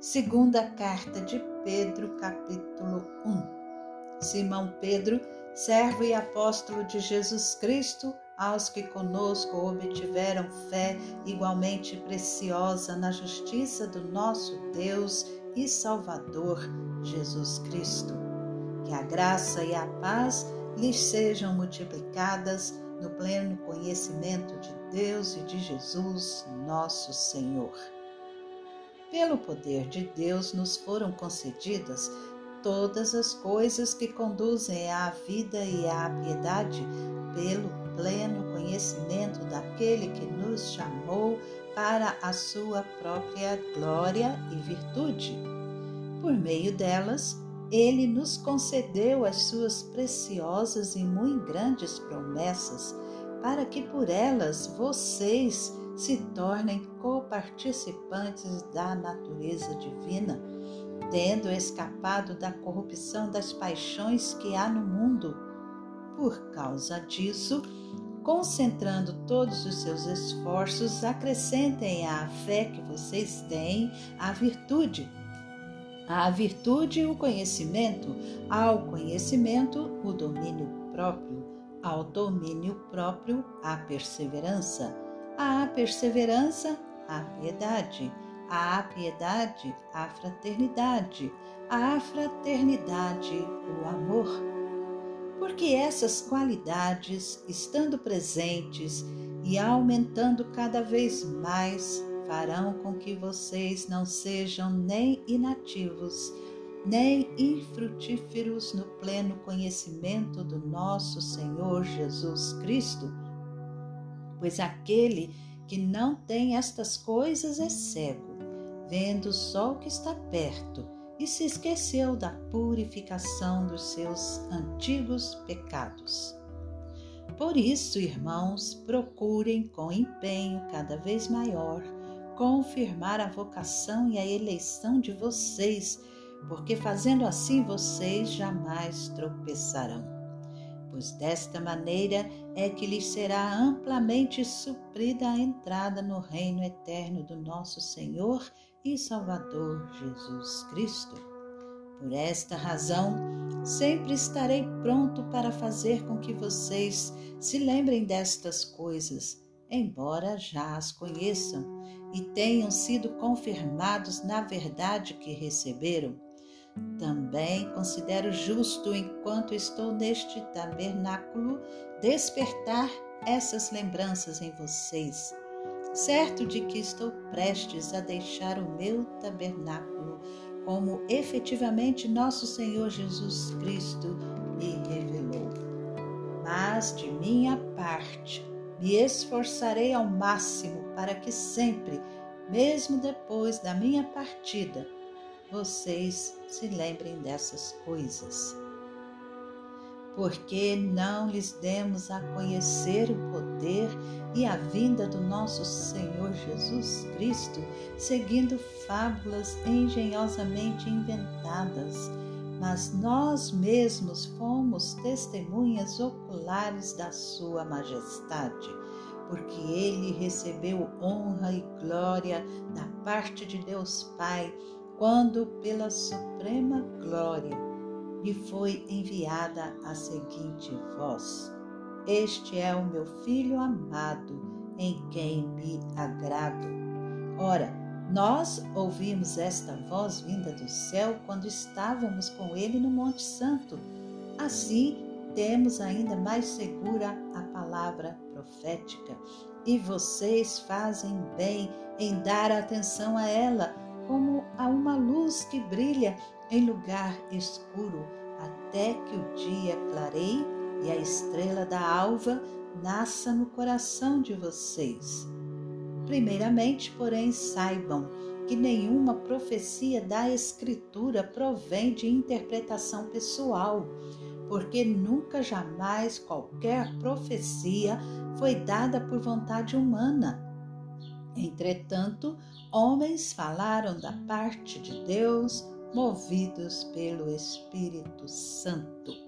Segunda carta de Pedro, capítulo 1. Simão Pedro, servo e apóstolo de Jesus Cristo, aos que conosco obtiveram fé igualmente preciosa na justiça do nosso Deus e Salvador Jesus Cristo. Que a graça e a paz lhes sejam multiplicadas no pleno conhecimento de Deus e de Jesus, nosso Senhor. Pelo poder de Deus nos foram concedidas todas as coisas que conduzem à vida e à piedade, pelo pleno conhecimento daquele que nos chamou para a sua própria glória e virtude. Por meio delas, ele nos concedeu as suas preciosas e muito grandes promessas, para que por elas vocês se tornem coparticipantes da natureza divina, tendo escapado da corrupção das paixões que há no mundo. Por causa disso, concentrando todos os seus esforços, acrescentem à fé que vocês têm a virtude. À virtude, o conhecimento, ao conhecimento, o domínio próprio, ao domínio próprio, a perseverança a perseverança, a piedade, a piedade, a fraternidade, a fraternidade, o amor. Porque essas qualidades, estando presentes e aumentando cada vez mais, farão com que vocês não sejam nem inativos, nem infrutíferos no pleno conhecimento do nosso Senhor Jesus Cristo pois aquele que não tem estas coisas é cego, vendo só o que está perto, e se esqueceu da purificação dos seus antigos pecados. Por isso, irmãos, procurem com empenho cada vez maior confirmar a vocação e a eleição de vocês, porque fazendo assim vocês jamais tropeçarão pois desta maneira é que lhes será amplamente suprida a entrada no reino eterno do nosso Senhor e Salvador Jesus Cristo. Por esta razão, sempre estarei pronto para fazer com que vocês se lembrem destas coisas, embora já as conheçam e tenham sido confirmados na verdade que receberam também considero justo, enquanto estou neste tabernáculo, despertar essas lembranças em vocês, certo de que estou prestes a deixar o meu tabernáculo, como efetivamente nosso Senhor Jesus Cristo me revelou. Mas de minha parte, me esforçarei ao máximo para que sempre, mesmo depois da minha partida, vocês se lembrem dessas coisas. Porque não lhes demos a conhecer o poder e a vinda do nosso Senhor Jesus Cristo, seguindo fábulas engenhosamente inventadas, mas nós mesmos fomos testemunhas oculares da Sua Majestade porque ele recebeu honra e glória da parte de Deus Pai quando pela suprema glória lhe foi enviada a seguinte voz: Este é o meu filho amado, em quem me agrado. Ora, nós ouvimos esta voz vinda do céu quando estávamos com ele no Monte Santo. Assim, temos ainda mais segura a palavra profética, e vocês fazem bem em dar atenção a ela como a uma luz que brilha em lugar escuro, até que o dia clareie e a estrela da alva nasça no coração de vocês. Primeiramente, porém, saibam que nenhuma profecia da Escritura provém de interpretação pessoal, porque nunca jamais qualquer profecia foi dada por vontade humana Entretanto, homens falaram da parte de Deus, movidos pelo Espírito Santo.